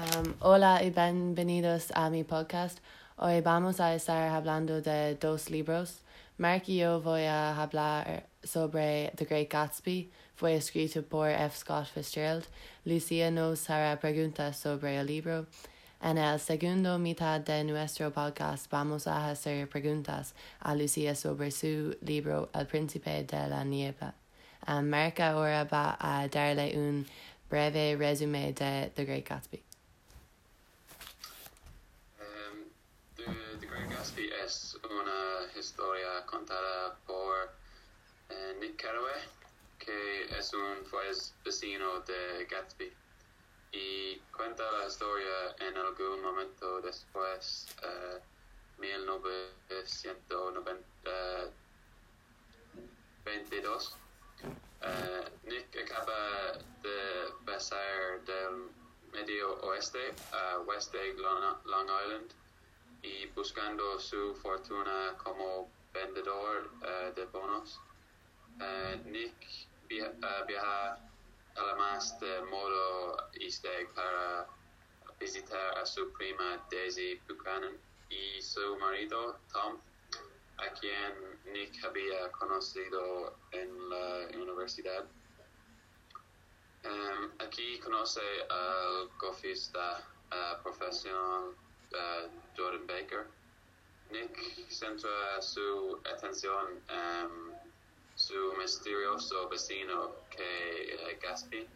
Um, hola y bienvenidos a mi podcast. Hoy vamos a estar hablando de dos libros. Mark y yo voy a hablar sobre The Great Gatsby. Fue escrito por F. Scott Fitzgerald. Lucia nos hará preguntas sobre el libro. En el segundo mitad de nuestro podcast vamos a hacer preguntas a Lucia sobre su libro El Príncipe de la Nieve. Um, Mark ahora va a darle un breve resumen de The Great Gatsby. Gatsby es una historia contada por eh, Nick Carraway, que es un juez vecino de Gatsby. Y cuenta la historia en algún momento después, eh, 1922. Eh, Nick acaba de pasar del medio oeste a West Egg, Long Island y buscando su fortuna como vendedor uh, de bonos. Uh, Nick via uh, viaja además de modo East Egg para visitar a su prima Daisy Buchanan y su marido Tom, a quien Nick había conocido en la universidad. Um, aquí conoce al golfista profesional Jordan Baker. Nick centra su atención en um, su misterioso vecino que uh, Gatsby.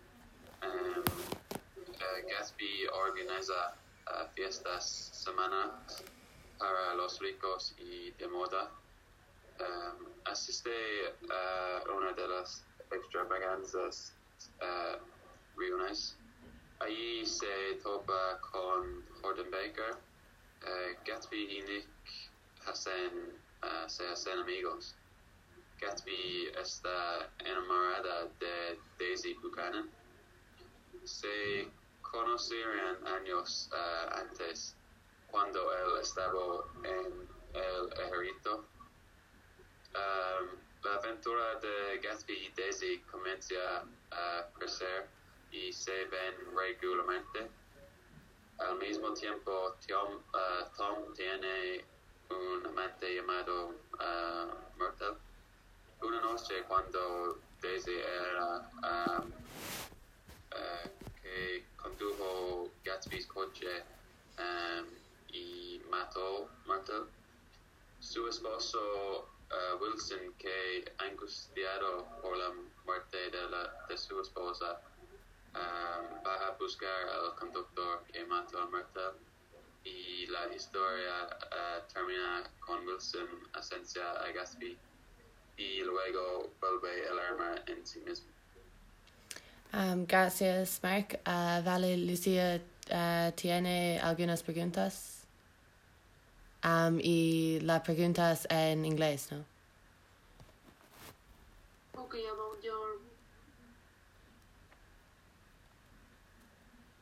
Um, uh, Gatsby organiza uh, fiestas semanas para los ricos y de moda. Um, asiste a una de las extravaganzas reuniones. Allí se topa con Jordan Baker, uh, Gatsby y Nick hacen, uh, se hacen amigos. Gatsby está enamorada de Daisy Buchanan. Se conocieron años uh, antes cuando él estaba en el ejército. La aventura de Gatsby y Daisy comienza a crecer y se ven regularmente. Al mismo tiempo, Tom, uh, Tom tiene un amante llamado uh, Myrtle. Una noche cuando Daisy era um, uh, que condujo Gatsby's coche um, y mató Myrtle, su esposo Wilson, que angustiado por la muerte de, la, de su esposa, um, va a buscar al conductor que mató a Myrtle y la historia uh, termina con Wilson esencia a Gatsby y luego vuelve el arma en sí mismo. Um, gracias, Mark. Uh, vale, Lucia uh, tiene algunas preguntas. Um, y la pregunta es en inglés, ¿no? Okay, about your.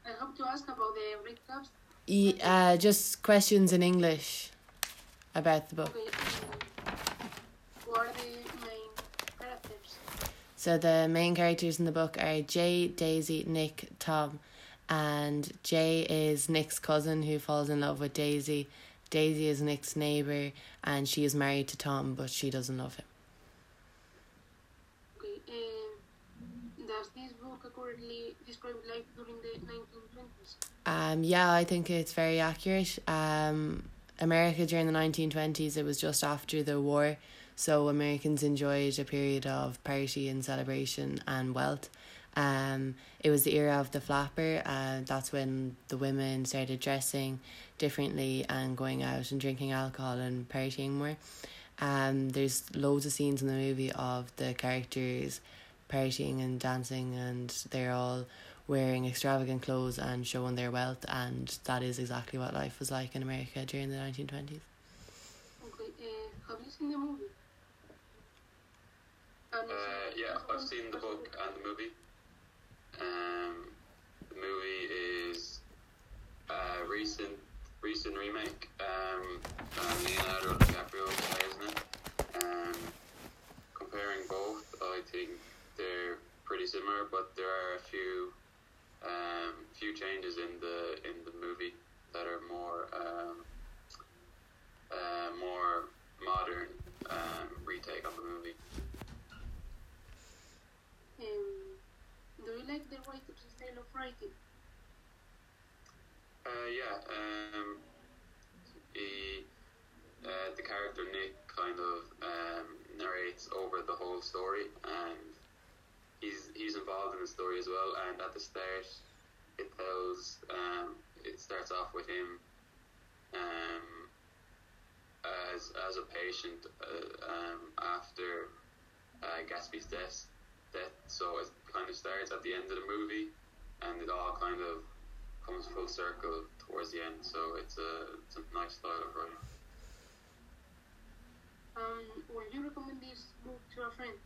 I hope to ask about the recaps. Y, uh, just questions in English about the book. Okay, who are the main characters? So the main characters in the book are Jay, Daisy, Nick, Tom, and Jay is Nick's cousin who falls in love with Daisy. Daisy is Nick's neighbor, and she is married to Tom, but she doesn't love him. Okay, um, does this book accurately describe life during the 1920s? Um, yeah, I think it's very accurate. Um, America during the 1920s, it was just after the war, so Americans enjoyed a period of party and celebration and wealth. Um, it was the era of the flapper, and that's when the women started dressing differently and going out and drinking alcohol and partying more. Um, there's loads of scenes in the movie of the characters partying and dancing, and they're all wearing extravagant clothes and showing their wealth, and that is exactly what life was like in America during the 1920s. Okay, uh, have you seen the movie? Uh, yeah, I've seen the book and the movie. Um, the movie is a recent recent remake. Um, uh, Leonardo DiCaprio stars in it. Um, comparing both, I think they're pretty similar, but there are a few um, few changes in the in the movie that are more um, uh, more modern um, retake of the movie. Um, do you like the writer, style of writing? Uh, yeah, um, he, uh, the character Nick kind of um, narrates over the whole story and he's he's involved in the story as well. And at the start, it tells um, it starts off with him um, as as a patient uh, um, after uh, Gatsby's death. Death, so it kind of starts at the end of the movie, and it all kind of comes full circle towards the end. So it's a it's a nice style of writing. Um, would you recommend this book to a friend?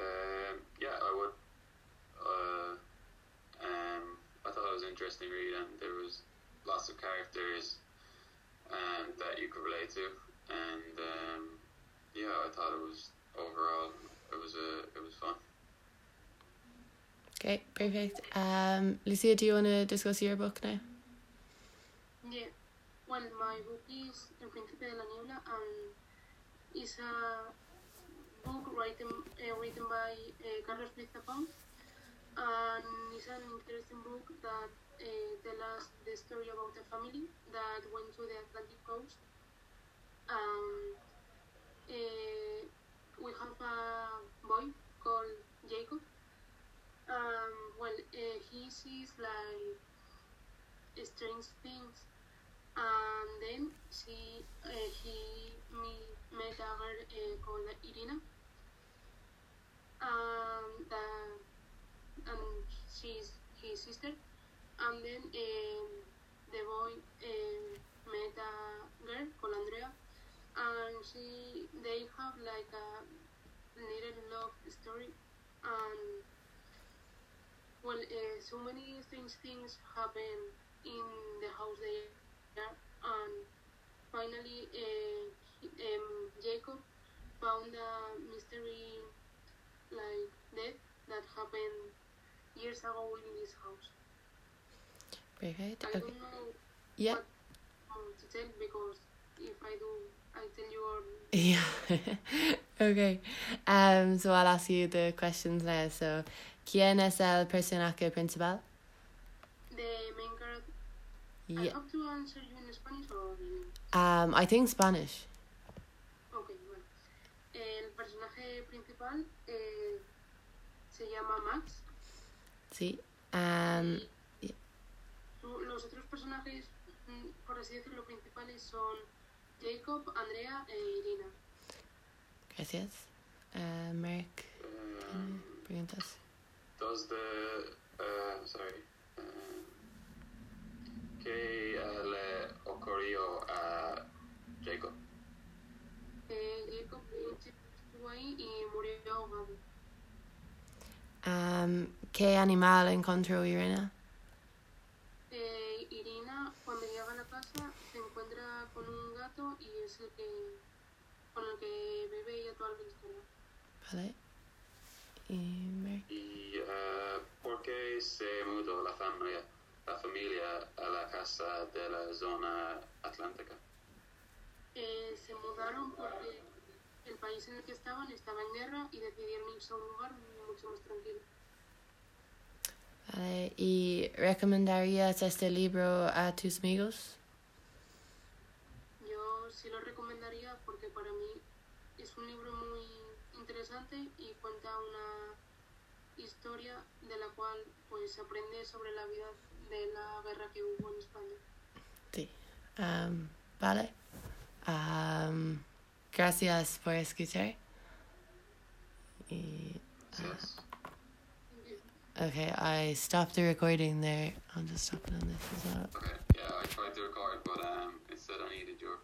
Um, yeah, I would. Uh, um, I thought it was interesting read, and there was lots of characters um, that you could relate to, and um, yeah, I thought it was overall it was a it was fun. Okay, perfect. Um, Lucia, do you want to discuss your book now? Yeah. Well, my book is El Príncipe de la Niebla, and it's a book written uh, written by uh, Carlos Ruiz Zafón, and it's an interesting book that uh, tells us the story about a family that went to the Atlantic coast. Um, uh, we have a boy called Jacob. Um, well, uh, he sees like strange things and then she he me, met a girl called um, the, and she's his sister and then um, the boy um, met a girl called Andrea. And she they have like a little love story. And well uh, so many strange things happen in the house they are. And finally uh, um, Jacob found a mystery like death that happened years ago in this house. Perfect. I Okay. don't know Yeah. what to tell because if I do, I tell you all. Yeah. okay. Um, so I'll ask you the questions now. So, ¿Quién es el personaje principal? The main character. Yeah. I have to answer you in Spanish or in. Um, I think Spanish. Ok, bueno. El personaje principal eh, se llama Max. Sí. Um, Su- Los otros personajes, mm, por así decirlo, principales son Jacob, Andrea e Irina. gracias. Uh, Merck, Um, preguntas. does the uh, sorry um, ¿Qué uh, le ocurrió a Jacob? Eh, Jacob estuvo ahí y murió ahogado. Um, ¿Qué animal encontró Irina? Eh, Irina, cuando llega a la casa, se encuentra con un gato y es el que con el que vive ella toda la historia. Vale. Y Merck. ¿Y uh, por qué se mudó la familia, la familia a la casa de la zona atlántica? Eh, se mudaron porque el país en el que estaban estaba en guerra y decidieron irse a un lugar mucho más tranquilo. Vale. ¿Y recomendarías este libro a tus amigos? Recomendaría porque para mí es un libro muy interesante y cuenta una historia de la cual pues se aprende sobre la vida de la guerra que hubo en España. Sí. Um, vale. Um, gracias por escuchar. Y, Yes. okay, I stopped the recording there. I'll just stop it on this as well. Okay, yeah, I tried to record, but um, it said I needed your